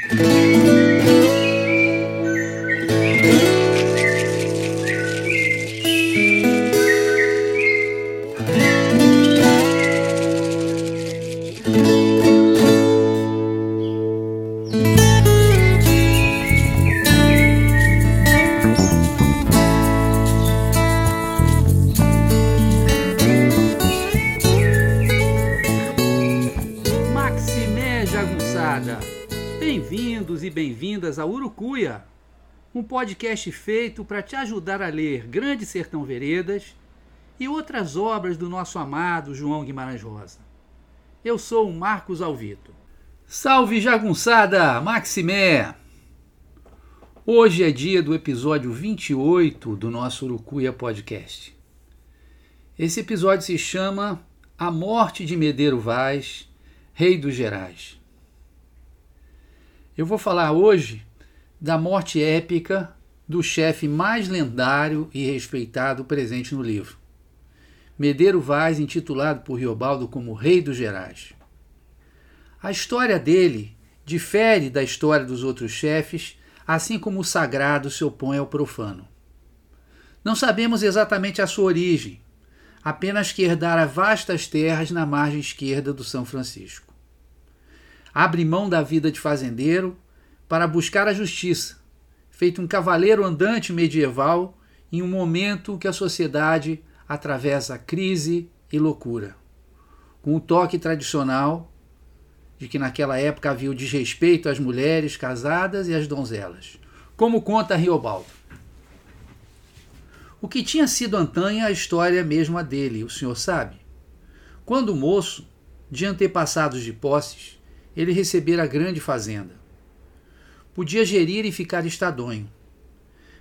Música podcast feito para te ajudar a ler Grande Sertão Veredas e outras obras do nosso amado João Guimarães Rosa. Eu sou o Marcos Alvito. Salve jagunçada, Maximé! Hoje é dia do episódio 28 do nosso Urucuia Podcast. Esse episódio se chama A Morte de Medeiro Vaz, Rei dos Gerais. Eu vou falar hoje da morte épica do chefe mais lendário e respeitado presente no livro. Medeiro Vaz, intitulado por Riobaldo como Rei dos Gerais. A história dele difere da história dos outros chefes, assim como o sagrado se opõe ao profano. Não sabemos exatamente a sua origem, apenas que herdara vastas terras na margem esquerda do São Francisco abre mão da vida de fazendeiro para buscar a justiça, feito um cavaleiro andante medieval em um momento que a sociedade atravessa crise e loucura. Com o toque tradicional de que naquela época havia o desrespeito às mulheres casadas e às donzelas, como conta Riobaldo. O que tinha sido antanha a história mesma dele, o senhor sabe? Quando moço, de antepassados de posses, ele recebera grande fazenda. Podia gerir e ficar estadonho.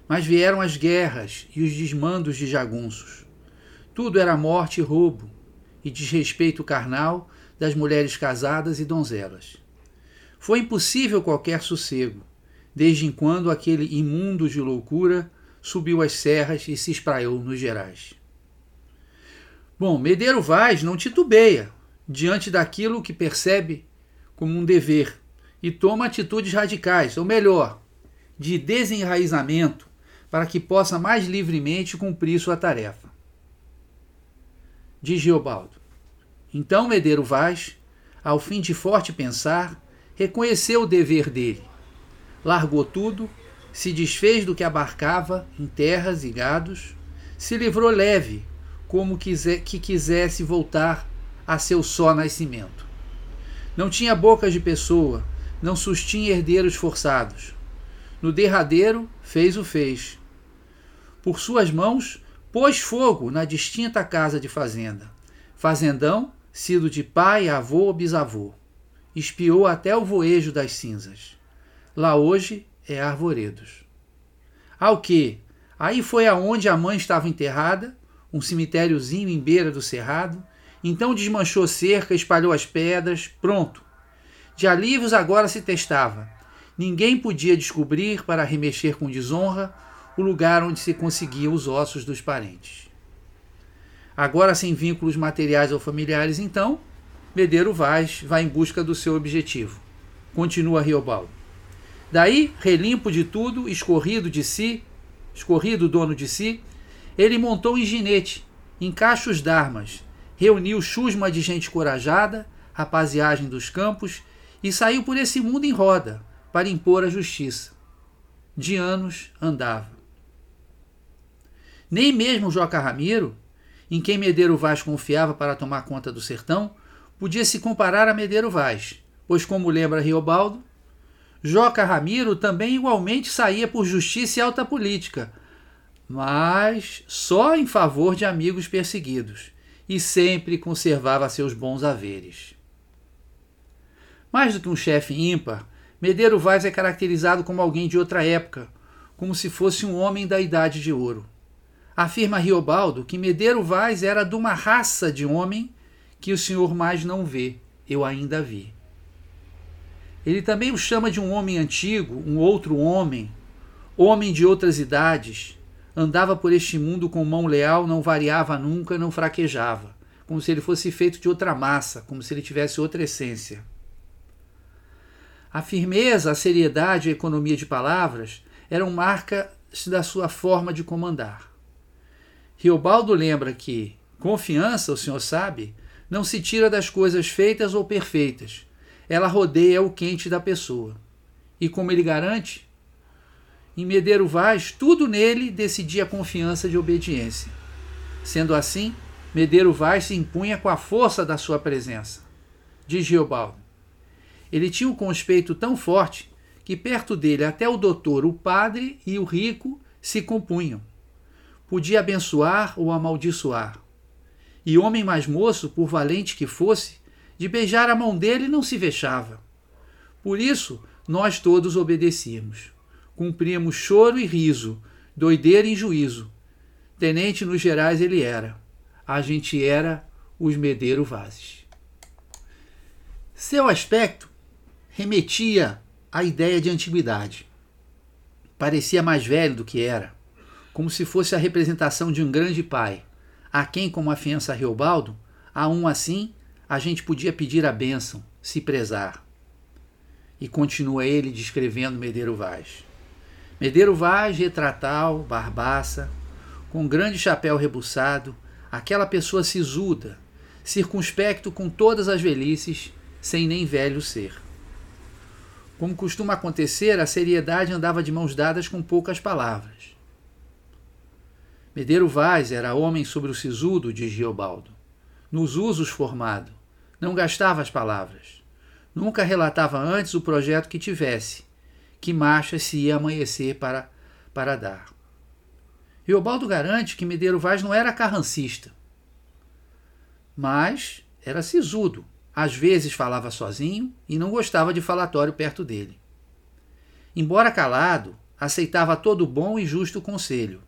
Mas vieram as guerras e os desmandos de jagunços. Tudo era morte e roubo, e desrespeito carnal das mulheres casadas e donzelas. Foi impossível qualquer sossego, desde quando aquele imundo de loucura subiu as serras e se espraiou nos gerais. Bom, Medeiro Vaz não titubeia diante daquilo que percebe como um dever e toma atitudes radicais, ou melhor, de desenraizamento, para que possa mais livremente cumprir sua tarefa. Diz Geobaldo. Então Medeiro Vaz, ao fim de forte pensar, reconheceu o dever dele. Largou tudo, se desfez do que abarcava em terras e gados, se livrou leve, como que quisesse voltar a seu só nascimento. Não tinha bocas de pessoa, não sustinha herdeiros forçados. No derradeiro, fez o fez. Por suas mãos, pôs fogo na distinta casa de fazenda. Fazendão, sido de pai, avô ou bisavô. Espiou até o voejo das cinzas. Lá hoje é Arvoredos. Ao que? Aí foi aonde a mãe estava enterrada, um cemitériozinho em beira do cerrado, então desmanchou cerca, espalhou as pedras, pronto. De alívios agora se testava. Ninguém podia descobrir, para remexer com desonra, o lugar onde se conseguiam os ossos dos parentes. Agora sem vínculos materiais ou familiares, então, Medeiro Vaz vai em busca do seu objetivo. Continua Riobaldo. Daí, relimpo de tudo, escorrido de si, escorrido dono de si, ele montou em ginete, em cachos d'armas, reuniu chusma de gente corajada, rapaziagem dos campos, e saiu por esse mundo em roda para impor a justiça. De anos andava. Nem mesmo Joca Ramiro, em quem Medeiro Vaz confiava para tomar conta do sertão, podia se comparar a Medeiro Vaz, pois, como lembra Riobaldo, Joca Ramiro também igualmente saía por justiça e alta política, mas só em favor de amigos perseguidos e sempre conservava seus bons haveres. Mais do que um chefe ímpar, Medeiro Vaz é caracterizado como alguém de outra época, como se fosse um homem da Idade de Ouro. Afirma Riobaldo que Medeiro Vaz era de uma raça de homem que o senhor mais não vê, eu ainda vi. Ele também o chama de um homem antigo, um outro homem, homem de outras idades, andava por este mundo com mão leal, não variava nunca, não fraquejava, como se ele fosse feito de outra massa, como se ele tivesse outra essência. A firmeza, a seriedade e a economia de palavras eram marcas da sua forma de comandar. Riobaldo lembra que confiança, o senhor sabe, não se tira das coisas feitas ou perfeitas. Ela rodeia o quente da pessoa. E como ele garante, em Medeiro Vaz, tudo nele decidia a confiança de obediência. Sendo assim, Medeiro Vaz se impunha com a força da sua presença. Diz Riobaldo. Ele tinha um conspeito tão forte que perto dele até o doutor, o padre e o rico se compunham. Podia abençoar ou amaldiçoar. E homem mais moço, por valente que fosse, de beijar a mão dele não se vexava. Por isso, nós todos obedecíamos. Cumpríamos choro e riso, doideira e juízo. Tenente nos gerais ele era. A gente era os Medeiro Vazes. Seu aspecto remetia à ideia de antiguidade. Parecia mais velho do que era, como se fosse a representação de um grande pai, a quem, como afiança Riobaldo, a um assim a gente podia pedir a bênção, se prezar. E continua ele descrevendo Medeiro Vaz. Medeiro Vaz, retratal, barbaça, com grande chapéu rebuçado, aquela pessoa sisuda, circunspecto com todas as velhices, sem nem velho ser. Como costuma acontecer, a seriedade andava de mãos dadas com poucas palavras. Medeiro Vaz era homem sobre o sisudo, diz Giobaldo, nos usos formado, não gastava as palavras. Nunca relatava antes o projeto que tivesse, que marcha se ia amanhecer para, para dar. Riobaldo garante que Medeiro Vaz não era carrancista, mas era sisudo. Às vezes falava sozinho e não gostava de falatório perto dele. Embora calado, aceitava todo bom e justo conselho,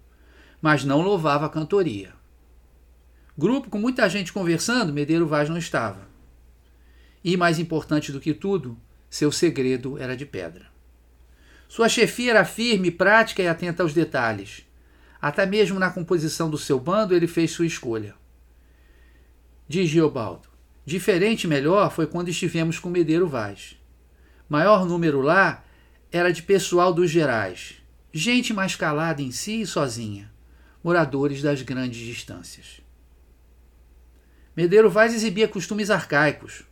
mas não louvava a cantoria. Grupo com muita gente conversando, Medeiro Vaz não estava. E, mais importante do que tudo, seu segredo era de pedra. Sua chefia era firme, prática e atenta aos detalhes. Até mesmo na composição do seu bando, ele fez sua escolha. Diz Giobaldo: Diferente melhor foi quando estivemos com Medeiro Vaz. Maior número lá era de pessoal dos gerais, gente mais calada em si e sozinha, moradores das grandes distâncias. Medeiro Vaz exibia costumes arcaicos,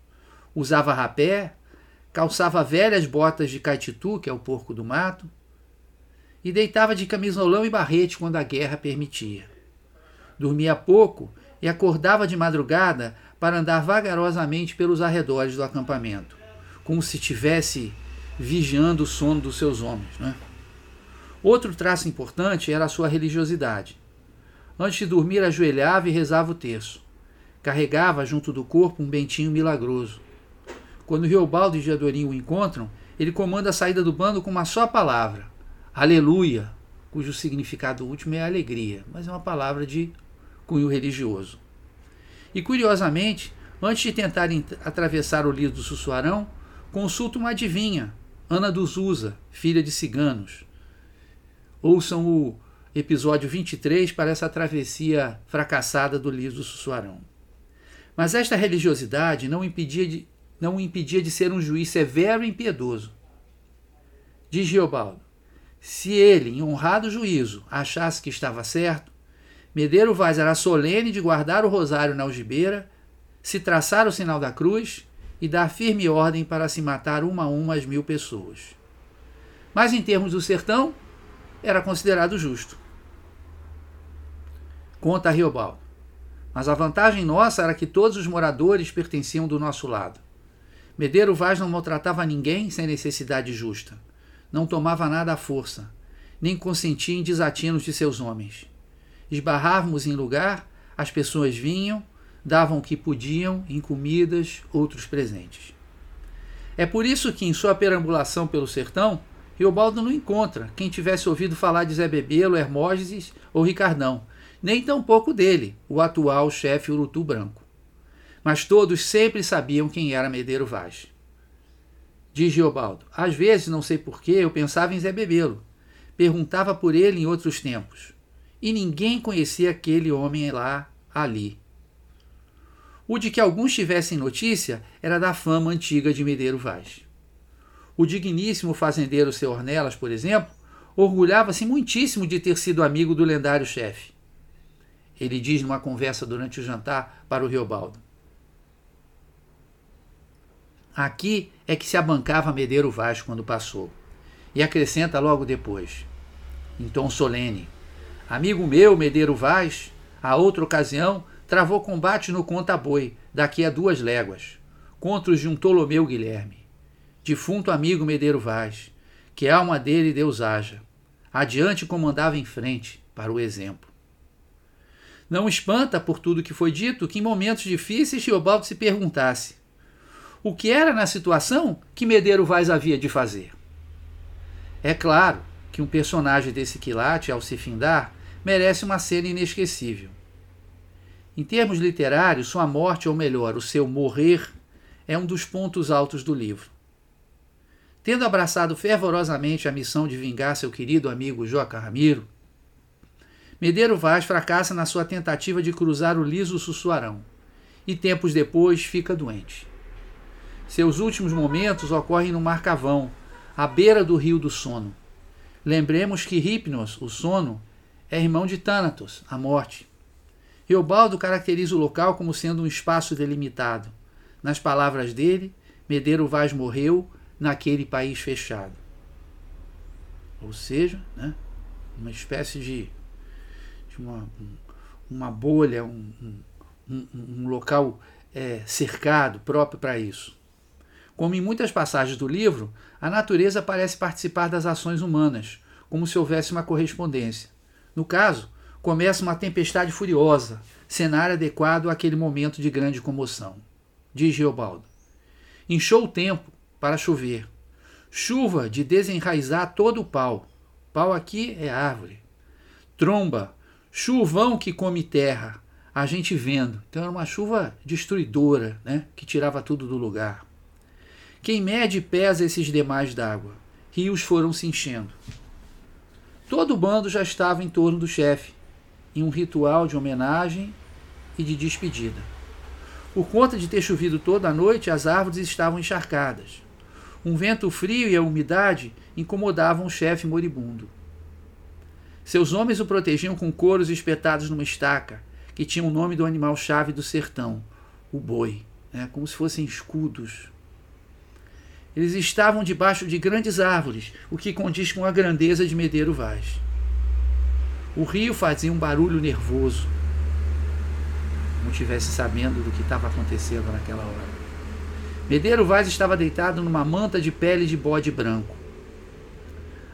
usava rapé, calçava velhas botas de caititu, que é o porco do mato, e deitava de camisolão e barrete quando a guerra permitia. Dormia pouco e acordava de madrugada para andar vagarosamente pelos arredores do acampamento, como se estivesse vigiando o sono dos seus homens. Né? Outro traço importante era a sua religiosidade. Antes de dormir, ajoelhava e rezava o terço. Carregava junto do corpo um bentinho milagroso. Quando Riobaldo e Diadorim o encontram, ele comanda a saída do bando com uma só palavra, aleluia, cujo significado último é alegria, mas é uma palavra de cunho religioso. E curiosamente, antes de tentarem atravessar o lido do Sussuarão, consulta uma adivinha, Ana dos Usa, filha de ciganos. Ouçam o episódio 23 para essa travessia fracassada do lido do Sussuarão. Mas esta religiosidade não impedia de, não impedia de ser um juiz severo e impiedoso. Diz Geobaldo: se ele, em honrado juízo, achasse que estava certo, Medeiro Vaz era solene de guardar o rosário na algibeira, se traçar o sinal da cruz e dar firme ordem para se matar uma a uma as mil pessoas. Mas em termos do sertão, era considerado justo. Conta Riobaldo. Mas a vantagem nossa era que todos os moradores pertenciam do nosso lado. Medeiro Vaz não maltratava ninguém sem necessidade justa. Não tomava nada à força, nem consentia em desatinos de seus homens. Esbarrávamos em lugar, as pessoas vinham, davam o que podiam em comidas, outros presentes. É por isso que, em sua perambulação pelo sertão, Riobaldo não encontra quem tivesse ouvido falar de Zé Bebelo, Hermógenes ou Ricardão, nem tampouco dele, o atual chefe Urutu Branco mas todos sempre sabiam quem era Medeiro Vaz. Diz Geobaldo, às vezes, não sei porquê, eu pensava em Zé Bebelo. Perguntava por ele em outros tempos. E ninguém conhecia aquele homem lá, ali. O de que alguns tivessem notícia era da fama antiga de Medeiro Vaz. O digníssimo fazendeiro seu Ornelas, por exemplo, orgulhava-se muitíssimo de ter sido amigo do lendário chefe. Ele diz numa conversa durante o jantar para o Riobaldo. Aqui é que se abancava Medeiro Vaz quando passou. E acrescenta logo depois, em tom solene: Amigo meu, Medeiro Vaz, a outra ocasião, travou combate no Conta-Boi, daqui a duas léguas, contra os de um Ptolomeu Guilherme. Defunto amigo Medeiro Vaz, que a alma dele Deus haja. Adiante comandava em frente, para o exemplo. Não espanta, por tudo que foi dito, que em momentos difíceis Teobaldo se perguntasse o que era na situação que Medeiro Vaz havia de fazer. É claro que um personagem desse quilate, ao se findar, merece uma cena inesquecível. Em termos literários, sua morte, ou melhor, o seu morrer, é um dos pontos altos do livro. Tendo abraçado fervorosamente a missão de vingar seu querido amigo Joca Ramiro, Medeiro Vaz fracassa na sua tentativa de cruzar o liso Sussuarão e tempos depois fica doente. Seus últimos momentos ocorrem no Marcavão, à beira do Rio do Sono. Lembremos que Hipnos, o sono, é irmão de Thanatos, a morte. Eobaldo caracteriza o local como sendo um espaço delimitado. Nas palavras dele, Medeiro Vaz morreu naquele país fechado. Ou seja, né, uma espécie de, de uma, uma bolha, um, um, um local é, cercado próprio para isso. Como em muitas passagens do livro, a natureza parece participar das ações humanas, como se houvesse uma correspondência. No caso, começa uma tempestade furiosa, cenário adequado àquele momento de grande comoção. Diz Geobaldo. Inchou o tempo para chover. Chuva de desenraizar todo o pau. Pau aqui é árvore. Tromba, chuvão que come terra. A gente vendo. Então era uma chuva destruidora, né? que tirava tudo do lugar. Quem mede pesa esses demais d'água? Rios foram se enchendo. Todo o bando já estava em torno do chefe, em um ritual de homenagem e de despedida. Por conta de ter chovido toda a noite, as árvores estavam encharcadas. Um vento frio e a umidade incomodavam o chefe moribundo. Seus homens o protegiam com couros espetados numa estaca, que tinha o nome do animal-chave do sertão, o boi, né, como se fossem escudos eles estavam debaixo de grandes árvores, o que condiz com a grandeza de Medeiro Vaz. O rio fazia um barulho nervoso, como tivesse sabendo do que estava acontecendo naquela hora. Medeiro Vaz estava deitado numa manta de pele de bode branco.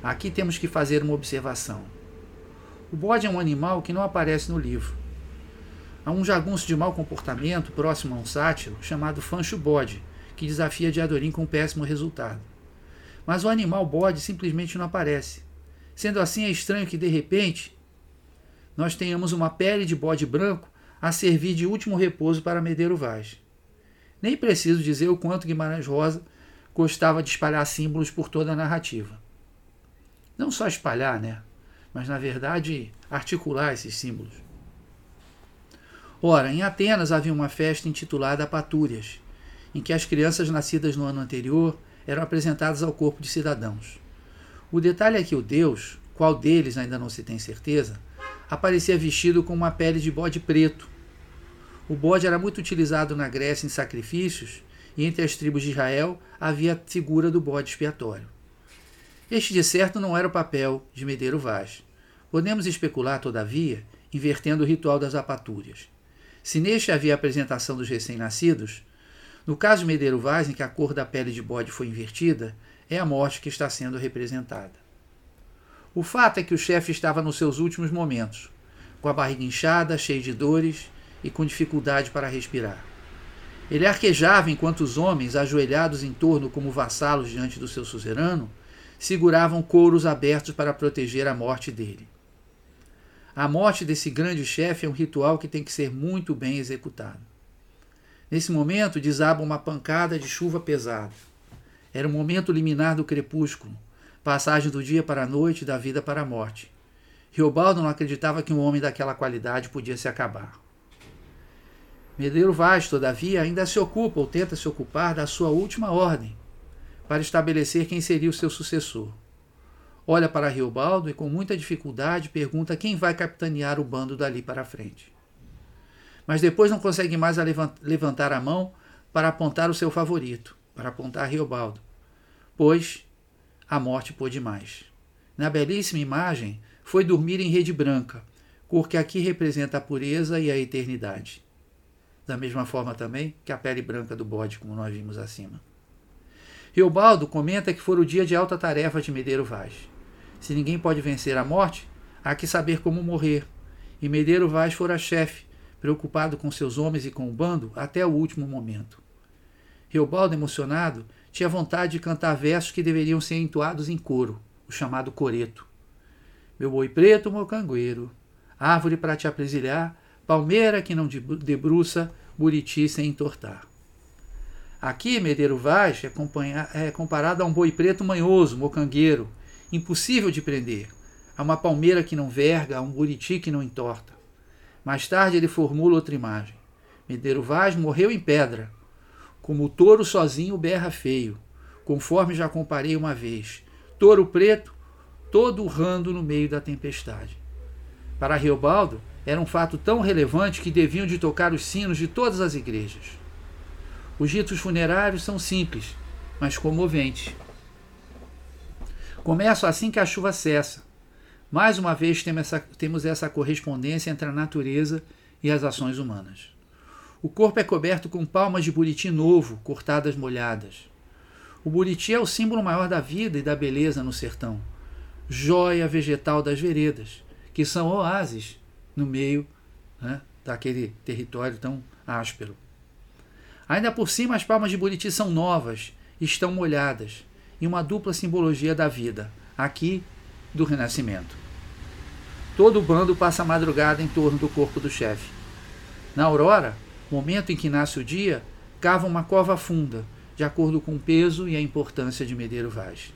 Aqui temos que fazer uma observação. O bode é um animal que não aparece no livro. Há um jagunço de mau comportamento próximo a um sátiro chamado Fancho Bode, que desafia Diadorim com um péssimo resultado. Mas o animal bode simplesmente não aparece. Sendo assim, é estranho que, de repente, nós tenhamos uma pele de bode branco a servir de último repouso para Medeiro Vaz. Nem preciso dizer o quanto Guimarães Rosa gostava de espalhar símbolos por toda a narrativa. Não só espalhar, né? Mas, na verdade, articular esses símbolos. Ora, em Atenas havia uma festa intitulada Patúrias, em que as crianças nascidas no ano anterior eram apresentadas ao corpo de cidadãos. O detalhe é que o deus, qual deles ainda não se tem certeza, aparecia vestido com uma pele de bode preto. O bode era muito utilizado na Grécia em sacrifícios e entre as tribos de Israel havia a figura do bode expiatório. Este, de certo, não era o papel de Medeiro Vaz. Podemos especular, todavia, invertendo o ritual das apatúrias. Se neste havia a apresentação dos recém-nascidos, no caso de Medeiro Vaz, em que a cor da pele de bode foi invertida, é a morte que está sendo representada. O fato é que o chefe estava nos seus últimos momentos, com a barriga inchada, cheio de dores e com dificuldade para respirar. Ele arquejava enquanto os homens, ajoelhados em torno como vassalos diante do seu suzerano, seguravam couros abertos para proteger a morte dele. A morte desse grande chefe é um ritual que tem que ser muito bem executado. Nesse momento desaba uma pancada de chuva pesada. Era o momento liminar do crepúsculo, passagem do dia para a noite, da vida para a morte. Riobaldo não acreditava que um homem daquela qualidade podia se acabar. Medeiro Vaz, todavia, ainda se ocupa ou tenta se ocupar da sua última ordem, para estabelecer quem seria o seu sucessor. Olha para Riobaldo e, com muita dificuldade, pergunta quem vai capitanear o bando dali para frente. Mas depois não consegue mais levantar a mão para apontar o seu favorito, para apontar Riobaldo, pois a morte pôde mais. Na belíssima imagem, foi dormir em rede branca, cor que aqui representa a pureza e a eternidade. Da mesma forma também que a pele branca do bode, como nós vimos acima. Riobaldo comenta que foi o dia de alta tarefa de Medeiro Vaz. Se ninguém pode vencer a morte, há que saber como morrer. E Medeiro Vaz fora chefe, preocupado com seus homens e com o bando até o último momento. Riobaldo, emocionado, tinha vontade de cantar versos que deveriam ser entoados em coro, o chamado coreto. Meu boi preto, mocangueiro, árvore para te apresilhar, palmeira que não debruça, buriti sem entortar. Aqui, Medeiro Vaz é, é comparado a um boi preto manhoso, mocangueiro, impossível de prender, a uma palmeira que não verga, a um buriti que não entorta. Mais tarde ele formula outra imagem. Medeiro Vaz morreu em pedra, como o touro sozinho berra feio, conforme já comparei uma vez. Touro preto, todo urrando no meio da tempestade. Para Riobaldo, era um fato tão relevante que deviam de tocar os sinos de todas as igrejas. Os ritos funerários são simples, mas comoventes. Começam assim que a chuva cessa. Mais uma vez temos essa correspondência entre a natureza e as ações humanas. O corpo é coberto com palmas de buriti novo, cortadas molhadas. O buriti é o símbolo maior da vida e da beleza no sertão, joia vegetal das veredas, que são oásis no meio né, daquele território tão áspero. Ainda por cima, as palmas de Buriti são novas, estão molhadas, em uma dupla simbologia da vida, aqui do renascimento. Todo o bando passa a madrugada em torno do corpo do chefe. Na aurora, momento em que nasce o dia, cava uma cova funda, de acordo com o peso e a importância de Medeiro Vaz.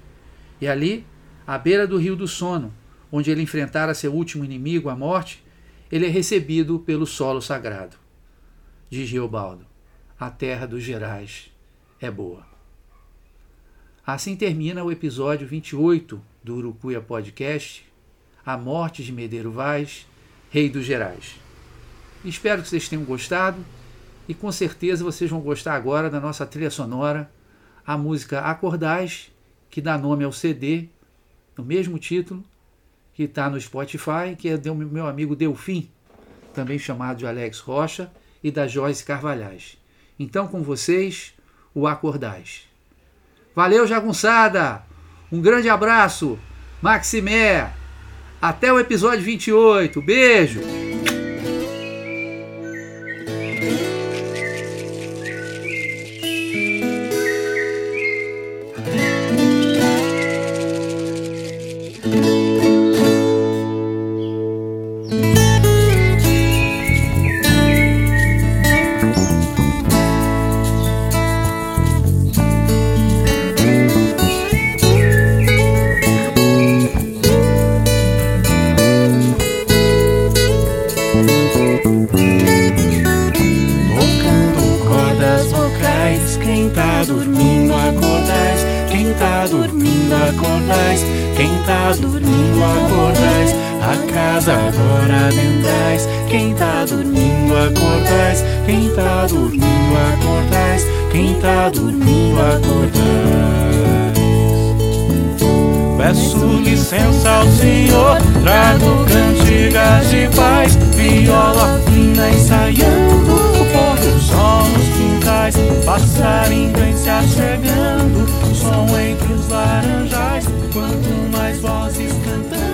E ali, à beira do rio do sono, onde ele enfrentara seu último inimigo, a morte, ele é recebido pelo solo sagrado. Diz Geobaldo a terra dos Gerais é boa. Assim termina o episódio 28 do Urucuia Podcast, A Morte de Medeiro Vaz, Rei dos Gerais. Espero que vocês tenham gostado e com certeza vocês vão gostar agora da nossa trilha sonora, a música Acordais, que dá nome ao CD, no mesmo título, que está no Spotify, que é do meu amigo Delfim, também chamado de Alex Rocha, e da Joyce Carvalhais. Então, com vocês, o Acordais. Valeu, jagunçada! Um grande abraço, Maximé! Até o episódio 28. Beijo! Casa agora adentrais, quem tá dormindo acordais, quem tá dormindo acordais, quem tá dormindo acordais. Peço licença ao Senhor, trago cantigas de paz, viola fina ensaiando, o pôr do sol nos quintais, passarinho se achegando, som entre os laranjais, quanto mais vozes cantando.